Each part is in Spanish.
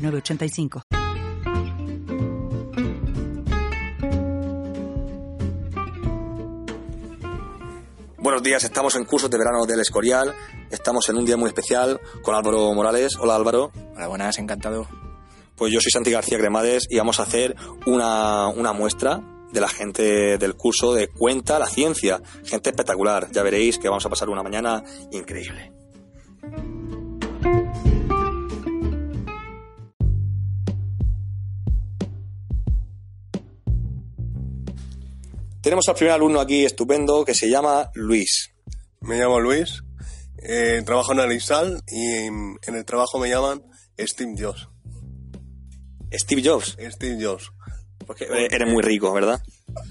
906985. Buenos días, estamos en cursos de verano del Escorial. Estamos en un día muy especial con Álvaro Morales. Hola Álvaro. Hola, buenas, encantado. Pues yo soy Santi García Cremades y vamos a hacer una, una muestra de la gente del curso de Cuenta la Ciencia. Gente espectacular. Ya veréis que vamos a pasar una mañana increíble. Tenemos al primer alumno aquí estupendo que se llama Luis. Me llamo Luis, eh, trabajo en Alisal y en, en el trabajo me llaman Steve Jobs. Steve Jobs. Steve Jobs. Porque eres muy rico, ¿verdad?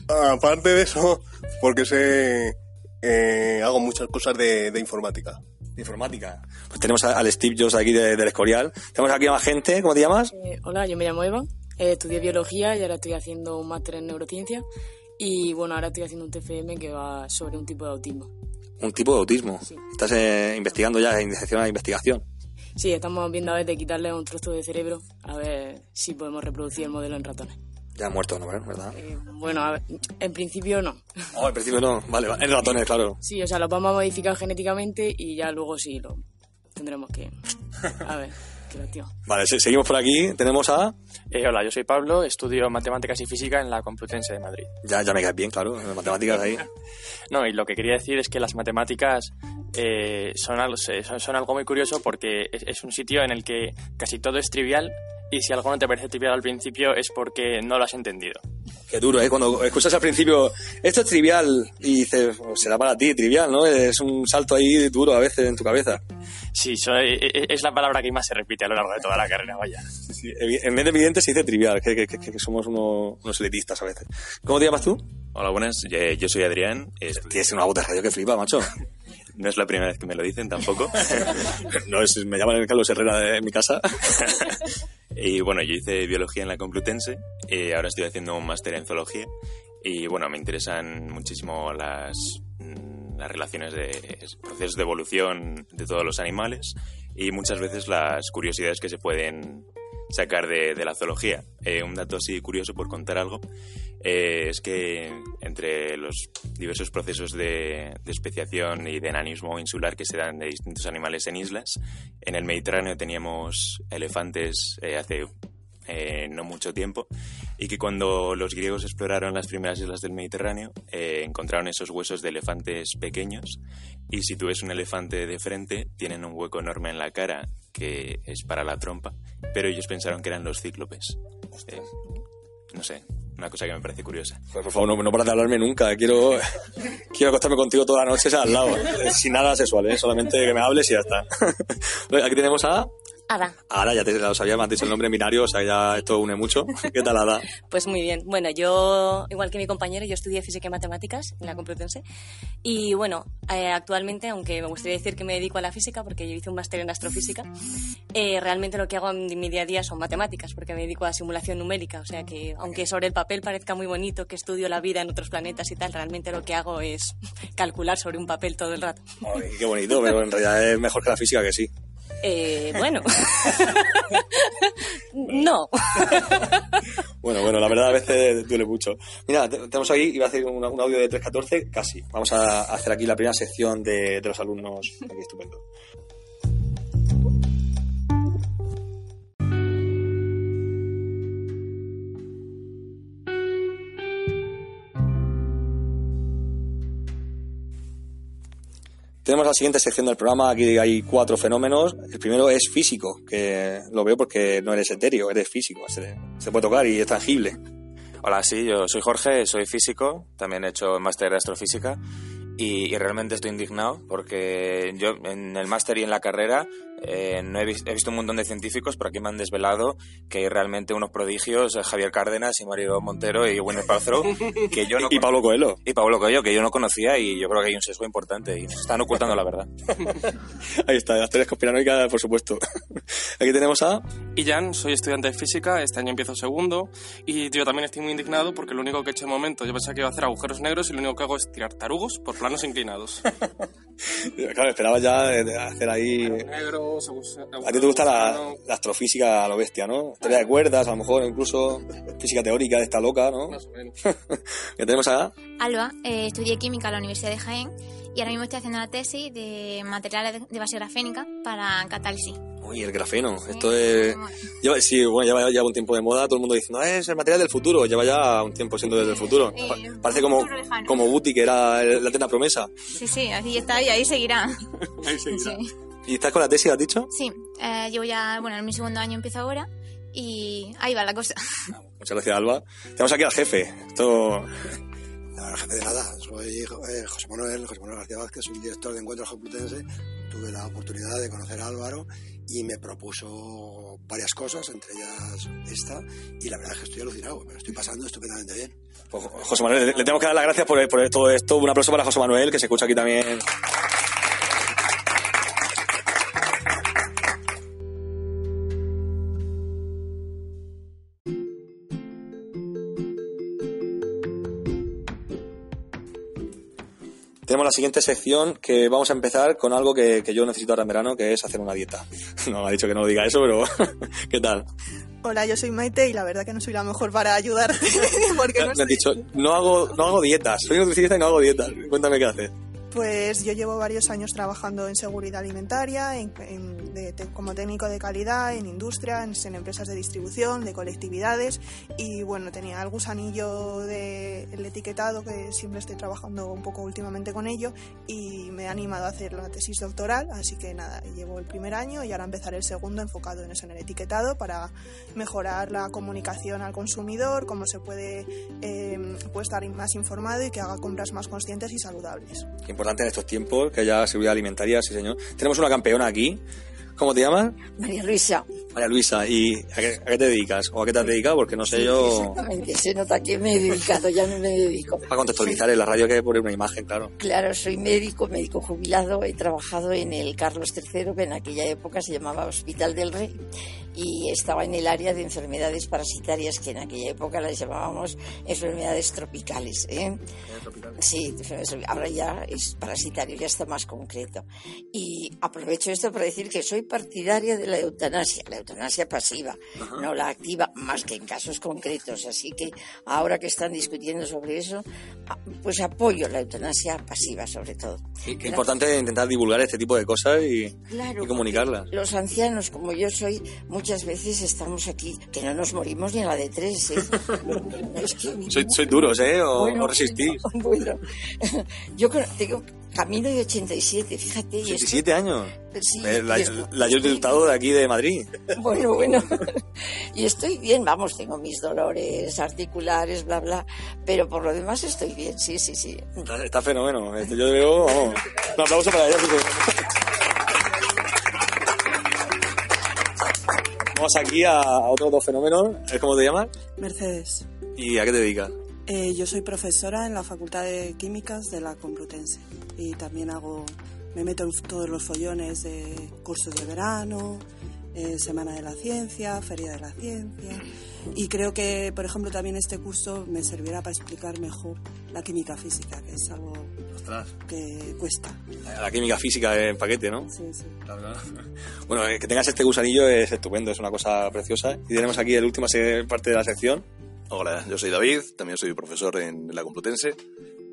Aparte de eso, porque sé, eh, hago muchas cosas de, de informática. De informática. Pues tenemos al Steve Jobs aquí de- del Escorial. Tenemos aquí a más gente, ¿cómo te llamas? Eh, hola, yo me llamo Eva, eh, estudié biología y ahora estoy haciendo un máster en neurociencia y bueno, ahora estoy haciendo un TFM que va sobre un tipo de autismo. Un tipo de autismo. Sí. Estás eh, investigando ya, iniciación a investigación. Sí, estamos viendo a ver de quitarle un trozo de cerebro a ver si podemos reproducir el modelo en ratones. Ya muerto, ¿no? ¿Verdad? Eh, bueno, a ver, en principio no. Oh, al principio no. Vale. En ratones, claro. Sí, o sea, lo vamos a modificar genéticamente y ya luego sí lo tendremos que... A ver, tío. Vale, se- seguimos por aquí. Tenemos a... Eh, hola, yo soy Pablo, estudio matemáticas y física en la Complutense de Madrid. Ya, ya me caes bien, claro. en Matemáticas ahí. No, y lo que quería decir es que las matemáticas eh, son, algo, son, son algo muy curioso porque es, es un sitio en el que casi todo es trivial y si algo no te parece trivial al principio es porque no lo has entendido. Qué duro, ¿eh? Cuando escuchas al principio, esto es trivial, y dices, "Oh, será para ti trivial, ¿no? Es un salto ahí duro a veces en tu cabeza. Sí, so- eh, es la palabra que más se repite a lo largo de toda la carrera, vaya. Sí, en vez de evidente se dice trivial, que, que- que- que somos unos, unos elitistas a veces. ¿Cómo te llamas tú? Hola, buenas. Yo soy Adrián. Es- Tienes una voz de radio que flipa, macho. No es la primera vez que me lo dicen tampoco. No, es, me llaman Carlos Herrera de, mi casa. y bueno, yo hice biología en la Complutense. eh, ahora estoy haciendo un máster en zoología. Y bueno, me interesan muchísimo las, mm, las relaciones de procesos de evolución de todos los animales y muchas veces las curiosidades que se pueden sacar de, la zoología. Eh, un dato así curioso por contar algo eh, es que entre los diversos procesos de, de especiación y de enanismo insular que se dan de distintos animales en islas, en el Mediterráneo teníamos elefantes eh, hace eh, no mucho tiempo y que cuando los griegos exploraron las primeras islas del Mediterráneo eh, encontraron esos huesos de elefantes pequeños y si tú ves un elefante de frente tienen un hueco enorme en la cara que es para la trompa, pero ellos pensaron que eran los cíclopes. Eh, no sé, una cosa que me parece curiosa. Pues, por favor, no, no paras de hablarme nunca. Quiero, quiero acostarme contigo toda la noche al lado. Sin nada sexual, ¿eh? Solamente que me hables y ya está. Aquí tenemos a... Ada, Ahora ya te lo sabía, me has dicho el nombre binario, o sea, ya esto une mucho. ¿Qué tal, Ada? pues muy bien. Bueno, yo, igual que mi compañero, yo estudié física y matemáticas en la Complutense. Y bueno, eh, actualmente, aunque me gustaría decir que me dedico a la física, porque yo hice un máster en astrofísica, eh, realmente lo que hago en mi día a día son matemáticas, porque me dedico a simulación numérica. O sea que, aunque sobre el papel parezca muy bonito que estudio la vida en otros planetas y tal, realmente lo que hago es calcular sobre un papel todo el rato. Ay, qué bonito, pero en realidad es mejor que la física que sí. Eh, bueno. no. Bueno, bueno, la verdad a veces duele mucho. Mira, te- tenemos aquí, iba a hacer un, un audio de 3.14, casi. Vamos a hacer aquí la primera sección de, de los alumnos. Aquí, estupendo. Tenemos la siguiente sección del programa. Aquí hay cuatro fenómenos. El primero es físico, que lo veo porque no eres etéreo, eres físico. Se, se puede tocar y es tangible. Hola, sí, yo soy Jorge, soy físico, también he hecho máster de astrofísica y, y realmente estoy indignado porque yo en el máster y en la carrera Eh, no he, he, visto un montón de científicos, pero aquí me han desvelado que hay realmente unos prodigios, eh, Javier Cárdenas y Mario Montero y Gwyneth Paltrow, que yo no y Pablo Coelho. Y Pablo Coelho, que yo no conocía y yo creo que hay un sesgo importante y nos están ocultando la verdad. Ahí está, las teorías conspiranoicas, por supuesto. Aquí tenemos a... Y Jan, soy estudiante de física, este año empiezo segundo y yo también estoy muy indignado porque lo único que he hecho de momento, yo pensaba que iba a hacer agujeros negros y lo único que hago es tirar tarugos por planos inclinados. claro, esperaba ya hacer ahí... A ti te gusta la, la, astrofísica a lo bestia, ¿no? Teoría de cuerdas, a lo mejor incluso física teórica de esta loca, ¿no? Más o menos. ¿Qué tenemos acá? Alba, eh, estudié química en la Universidad de Jaén y ahora mismo estoy haciendo la tesis de materiales de base grafénica para catálisis. Uy, el grafeno. Esto es. Lleva, sí, bueno, lleva, lleva un tiempo de moda, todo el mundo diciendo, es el material del futuro. Lleva ya un tiempo siendo desde el futuro. Eh, Parece como, como Guti, que era la tenda promesa. Sí, sí, así está y ahí seguirá. ahí seguirá. Sí. ¿Y estás con la tesis, has dicho? Sí, eh, llevo ya, bueno, en mi segundo año empiezo ahora y ahí va la cosa. Muchas gracias, Alba. Tenemos aquí al jefe. Esto. No, jefe de nada, soy eh, José Manuel, José Manuel García Vázquez, soy director de Encuentros Complutense. Tuve la oportunidad de conocer a Álvaro y me propuso varias cosas, entre ellas esta, y la verdad es que estoy alucinado, me lo estoy pasando estupendamente bien. Pues, José Manuel, le, le tenemos que dar las gracias por, por todo esto. Un aplauso para José Manuel, que se escucha aquí también. La siguiente sección que vamos a empezar con algo que, que, yo necesito ahora en verano, que es hacer una dieta. No, me ha dicho que no diga eso, pero ¿qué tal? Hola, yo soy Maite y la verdad que no soy la mejor para ayudarte. porque no me has dicho, no hago, no hago dietas, soy nutricionista y no hago dietas. Cuéntame qué haces. Pues yo llevo varios años trabajando en seguridad alimentaria, en, de, como técnico de calidad, en industria, en, empresas de distribución, de colectividades. Y bueno, tenía el gusanillo del de etiquetado que siempre estoy trabajando un poco últimamente con ello y me he animado a hacer la tesis doctoral, así que nada, llevo el primer año y ahora empezaré el segundo enfocado en eso, en el etiquetado para mejorar la comunicación al consumidor, cómo se puede, eh, puede estar más informado y que haga compras más conscientes y saludables importante en estos tiempos que haya seguridad alimentaria, sí señor. Tenemos una campeona aquí. ¿Cómo te llamas? María Luisa. María Luisa, ¿y a qué, a qué, te dedicas? ¿O a qué te has dedicado? Porque no sé sí, yo... Exactamente, se nota que me he dedicado, ya no me dedico. Para contextualizar en la radio hay que poner una imagen, claro. Claro, soy médico, médico jubilado, he trabajado en el Carlos III, que en aquella época se llamaba Hospital del Rey, y estaba en el área de enfermedades parasitarias, que en aquella época las llamábamos enfermedades tropicales. ¿eh? tropicales. Sí, ahora ya es parasitario, ya está más concreto. Y aprovecho esto para decir que soy partidaria de la eutanasia, la eutanasia pasiva, Ajá. no la activa, más que en casos concretos. Así que ahora que están discutiendo sobre eso, pues apoyo la eutanasia pasiva sobre todo. Qué importante intentar divulgar este tipo de cosas y, claro, y comunicarlas. Los ancianos, como yo soy, muchas veces estamos aquí, que no nos morimos ni a la de tres. ¿eh? es que... soy, soy duros, ¿eh? O, bueno, o resistís. Bueno, yo tengo camino de 87, fíjate. ¿87 esto, años? Sí, la, la, yo he estado de aquí de Madrid. Bueno, bueno. y estoy bien, vamos, tengo mis dolores articulares, bla, bla. Pero por lo demás estoy bien, sí, sí, sí. Está, está fenómeno. Yo veo, un aplauso para ella. Vamos aquí a, a otros dos fenómenos. ¿Cómo te llamas? Mercedes. ¿Y a qué te dedicas? Eh, yo soy profesora en la Facultad de Químicas de la Complutense y también hago, me meto en todos los follones de cursos de verano, eh, Semana de la Ciencia, Feria de la Ciencia y creo que, por ejemplo, también este curso me servirá para explicar mejor la química física, que es algo Ostras. que cuesta. La química física en paquete, ¿no? Sí, sí. Claro, claro. Bueno, que tengas este gusanillo es estupendo, es una cosa preciosa. Y tenemos aquí la última parte de la sección. Hola, yo soy David, también soy profesor en la Complutense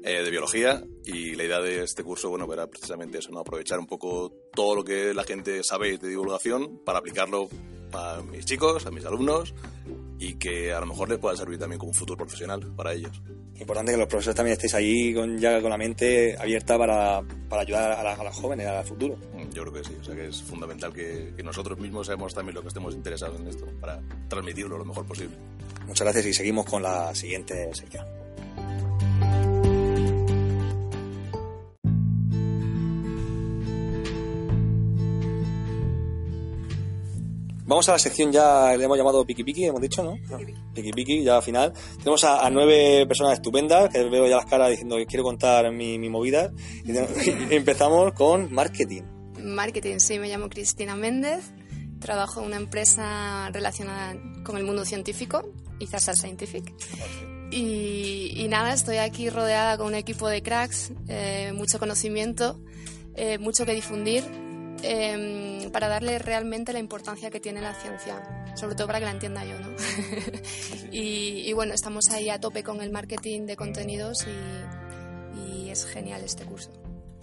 eh, de biología y la idea de este curso, bueno, era precisamente eso, ¿no? aprovechar un poco todo lo que la gente sabe de divulgación para aplicarlo a mis chicos, a mis alumnos y que a lo mejor les pueda servir también como un futuro profesional para ellos. Importante que los profesores también estéis ahí con, ya con la mente abierta para, para ayudar a, la, a, las jóvenes, al futuro. Yo creo que sí, o sea que es fundamental que, que nosotros mismos seamos también lo que estemos interesados en esto para transmitirlo lo mejor posible. Muchas gracias y seguimos con la siguiente sección. Vamos a la sección ya, le hemos llamado Piki Piki, hemos dicho, ¿no? Piki Piki, ya al final. Tenemos a, a nueve personas estupendas, que veo ya las caras diciendo que quiero contar mi, mi movida. Y, empezamos con marketing. Marketing, sí, me llamo Cristina Méndez, trabajo en una empresa relacionada con el mundo científico, Izasa Scientific. Y, y nada, estoy aquí rodeada con un equipo de cracks, eh, mucho conocimiento, eh, mucho que difundir, eh, para darle realmente la importancia que tiene la ciencia, sobre todo para que la entienda yo, ¿no? y, y bueno, estamos ahí a tope con el marketing de contenidos y, y es genial este curso.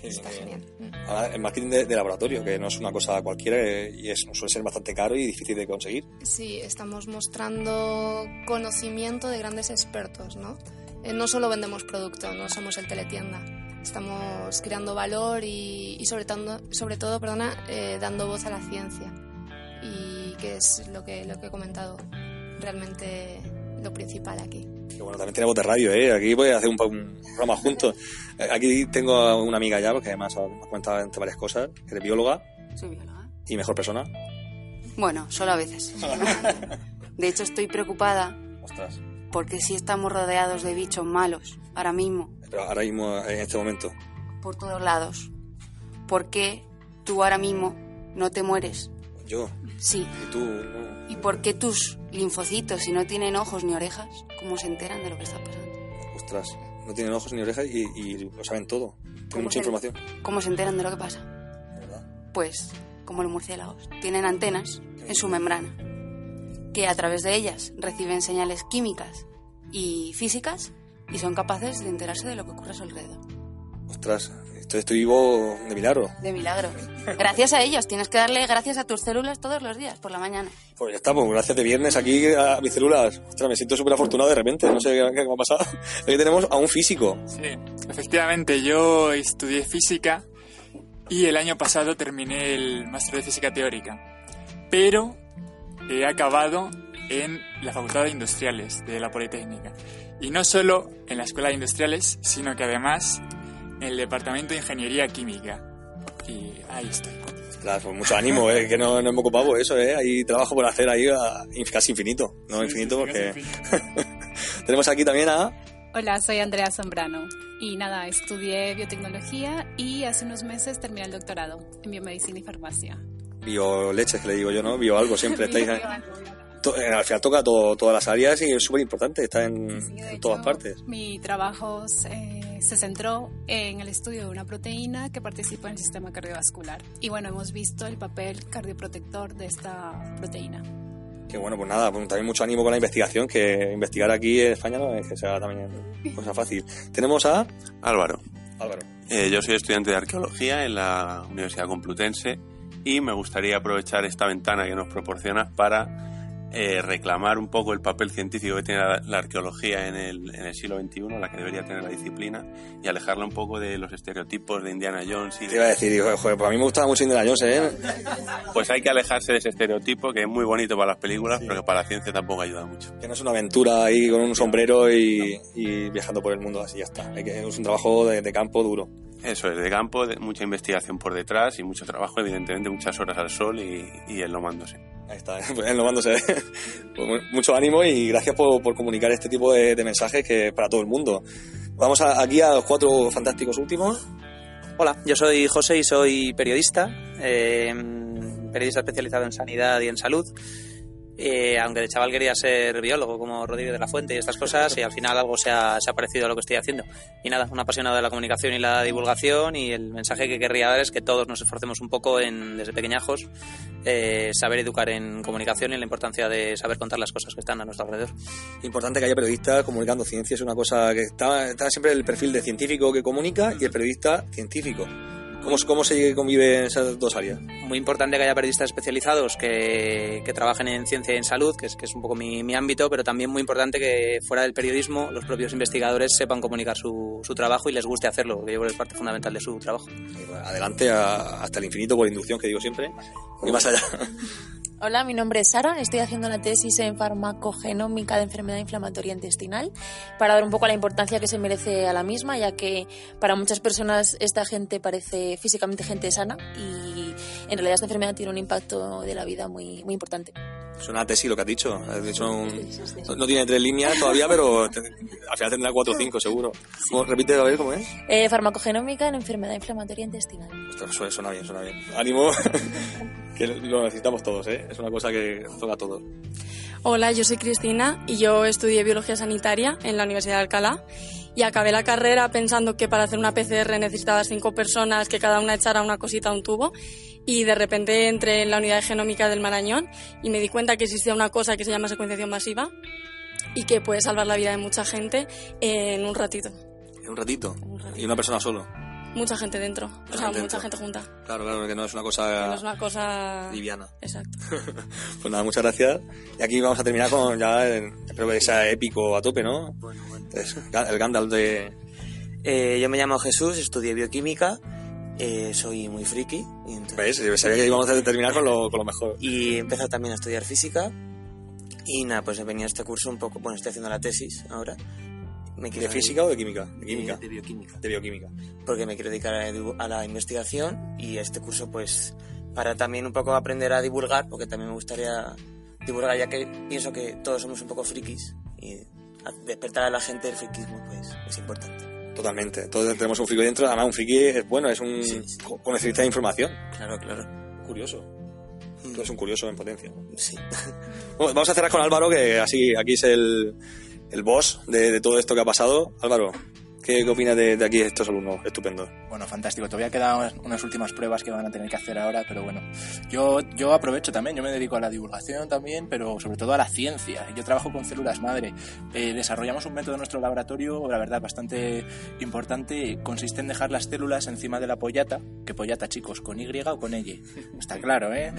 Está genial. Ahora, el marketing de, de laboratorio, que no es una cosa cualquiera eh, y es, suele ser bastante caro y difícil de conseguir. Sí, estamos mostrando conocimiento de grandes expertos, ¿no? Eh, no solo vendemos producto, no somos el teletienda. Estamos creando valor y, y sobre, todo, sobre todo perdona, eh, dando voz a la ciencia. Y que es lo que, lo que he comentado, realmente lo principal aquí. Bueno, también tenemos de radio, ¿eh? Aquí voy a hacer un, un programa juntos. Eh, Aquí tengo a una amiga ya, porque además me ha comentado entre varias cosas, que eres bióloga Soy bióloga. y mejor persona. Bueno, solo a veces. De hecho, estoy preocupada Ostras. porque si estamos rodeados de bichos malos ahora mismo, Pero ahora mismo, en este momento. por todos lados. ¿Por qué tú ahora mismo no te mueres? Yo. Sí. Y tú, no. ¿Y por qué tus linfocitos, si no tienen ojos ni orejas, cómo se enteran de lo que está pasando? Ostras. No tienen ojos ni orejas y, y lo saben todo. Tienen ¿Cómo mucha información. ¿Cómo se enteran de lo que pasa? Pues como los murciélagos. Tienen antenas en su membrana que a través de ellas reciben señales químicas y físicas y son capaces de enterarse de lo que ocurre a su alrededor. Ostras. Estoy, estoy vivo de milagro. De milagro. Gracias a ellos. Tienes que darle gracias a tus células todos los días por la mañana. Pues ya estamos, gracias de viernes aquí a mis células. Ostras, me siento súper afortunado de repente, no sé qué, me ha pasado. Aquí tenemos a un físico. Sí, efectivamente, yo estudié física y el año pasado terminé el máster de física teórica, pero he acabado en la Facultad de Industriales de la Politécnica. Y no solo en la Escuela de Industriales, sino que además en el Departamento de Ingeniería Química. Y ahí estoy. Ostras, pues mucho ánimo, eh, que no, no hemos ocupado eso, eh. Hay trabajo por hacer ahí a- casi infinito. No infinito porque... tenemos aquí también a... Hola, soy Andrea Zambrano y nada, estudié biotecnología y hace unos meses terminé el doctorado en biomedicina y farmacia. Bioleches, que le digo yo, ¿no? Bio algo, siempre estáis... to- eh, al final toca todo- todas las áreas y es súper importante, está en, en todas partes. Mi trabajo eh, se centró en el estudio de una proteína que participa en el sistema cardiovascular. Y bueno, hemos visto el papel cardioprotector de esta proteína. Que bueno, pues nada, pues también mucho ánimo con la investigación, que investigar aquí en España no es que sea también cosa fácil. Tenemos a... Álvaro. Álvaro. Eh, yo soy estudiante de arqueología en la Universidad Complutense y me gustaría aprovechar esta ventana que nos proporcionas para eh, reclamar un poco el papel científico que tiene la, la arqueología en el, en el siglo XXI, la que debería tener la disciplina, y alejarla un poco de los estereotipos de Indiana Jones. Y Te iba a decir, digo, joder, pues a mí me gustaba mucho Indiana Jones, ¿eh? Pues hay que alejarse de ese estereotipo que es muy bonito para las películas, pero que para la ciencia tampoco ayuda mucho. Que no es una aventura ahí con un sombrero y, y viajando por el mundo así, ya está. Hay que, es un trabajo de, de campo duro. Eso es, de campo, de mucha investigación por detrás y mucho trabajo, evidentemente, muchas horas al sol y, y enlomándose. Ahí está, pues enlomándose. Pues mu- mucho ánimo y gracias por, por comunicar este tipo de, de mensajes que es para todo el mundo. Vamos a- aquí a los cuatro fantásticos últimos. Hola, yo soy José y soy periodista, eh, periodista especializado en sanidad y en salud. Eh, aunque de chaval quería ser biólogo como Rodríguez de la Fuente y estas cosas, y al final algo se ha, parecido a lo que estoy haciendo. Y nada, un apasionado de la comunicación y la divulgación, y el mensaje que querría dar es que todos nos esforcemos un poco en, desde pequeñajos, eh, saber educar en comunicación y en la importancia de saber contar las cosas que están a nuestro alrededor. Importante que haya periodistas comunicando ciencia, es una cosa que está, está siempre el perfil de científico que comunica y el periodista científico. ¿Cómo, cómo se convive esas dos áreas? muy importante que haya periodistas especializados que, que trabajen en ciencia y en salud, que es, que es un poco mi, mi ámbito, pero también muy importante que fuera del periodismo los propios investigadores sepan comunicar su, su trabajo y les guste hacerlo, porque yo creo que es parte fundamental de su trabajo. Adelante a- hasta el infinito por inducción, que digo siempre, y más allá. Hola, mi nombre es Sara, estoy haciendo una tesis en farmacogenómica de enfermedad inflamatoria intestinal para dar un poco la importancia que se merece a la misma, ya que para muchas personas esta gente parece físicamente gente sana y en realidad esta enfermedad tiene un impacto de la vida muy, muy importante. Suena a tesis lo que has dicho. Has dicho un- no, no tiene tres líneas todavía, pero te- al final tendrá cuatro o cinco, seguro. ¿Cómo- repite, a ver cómo es. Eh, farmacogenómica en enfermedad inflamatoria intestinal. Ostras, suena, suena bien, suena bien. Ánimo, que lo necesitamos todos, ¿eh? Es una cosa que nos toca a todos. Hola, yo soy Cristina y yo estudié biología sanitaria en la Universidad de Alcalá y acabé la carrera pensando que para hacer una PCR necesitabas cinco personas que cada una echara una cosita a un tubo y de repente entré en la unidad de genómica del Marañón y me di cuenta que existía una cosa que se llama secuenciación masiva y que puede salvar la vida de mucha gente en un ratito. En un ratito. Y una persona solo. Mucha gente dentro, o sea, gente mucha dentro. gente junta. Claro, claro, que no es una cosa No es una cosa... liviana. Exacto. Pues nada, muchas gracias. Y aquí vamos a terminar con ya, el- espero que sea épico a tope, ¿no? Es el Gandalf de... Eh, yo me llamo Jesús, estudié bioquímica, eh, soy muy friki. Y, entonces- ¿Ves? Sabía que íbamos a terminar con lo, con lo mejor. y he empezado también a estudiar física. Y nada, pues he venido a este curso un poco, bueno, estoy haciendo la tesis ahora. Me ¿De física o de química? De química. De bioquímica. De bioquímica. Porque me quiero dedicar a, a la investigación y este curso pues para también un poco aprender a divulgar, porque también me gustaría divulgar, ya que pienso que todos somos un poco frikis y despertar a la gente del frikismo pues es importante. Totalmente. Todos tenemos un friki dentro. Además, un friki es bueno, es un co- coleccionista de información. Claro, claro. Curioso. Tú eres un curioso en potencia. Sí. Bueno, vamos a cerrar con Álvaro, que así aquí es el, el boss de, de todo esto que ha pasado. Álvaro, ¿qué, qué opinas de, de aquí estos alumnos estupendos? Bueno, fantástico. Todavía quedan unas, últimas pruebas que van a tener que hacer ahora, pero bueno, yo, yo aprovecho también, yo me dedico a la divulgación también, pero sobre todo a la ciencia. Yo trabajo con células madre. Eh, desarrollamos un método en nuestro laboratorio, la verdad, bastante importante. Consiste en dejar las células encima de la pollata, que pollata, chicos, con Y o con Y. Está claro, ¿eh?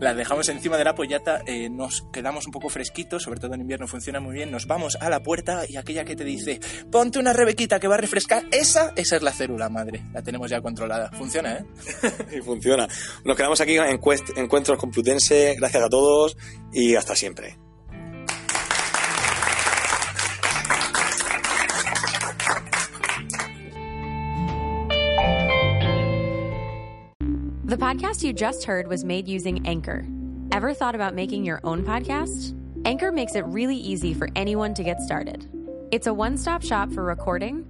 Las dejamos encima de la pollata, eh, nos quedamos un poco fresquitos, sobre todo en invierno funciona muy bien. Nos vamos a la puerta y aquella que te dice, ponte una rebequita que va a refrescar, esa, esa es la célula madre. La tenemos ya controlada. Funciona, ¿eh? Y funciona. Nos quedamos aquí en Encuentros Complutense. Gracias a todos y hasta siempre. The podcast you just heard was made using Anchor. Ever thought about making your own podcast? Anchor makes it really easy for anyone to get started. It's a one stop shop for recording,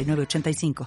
906985.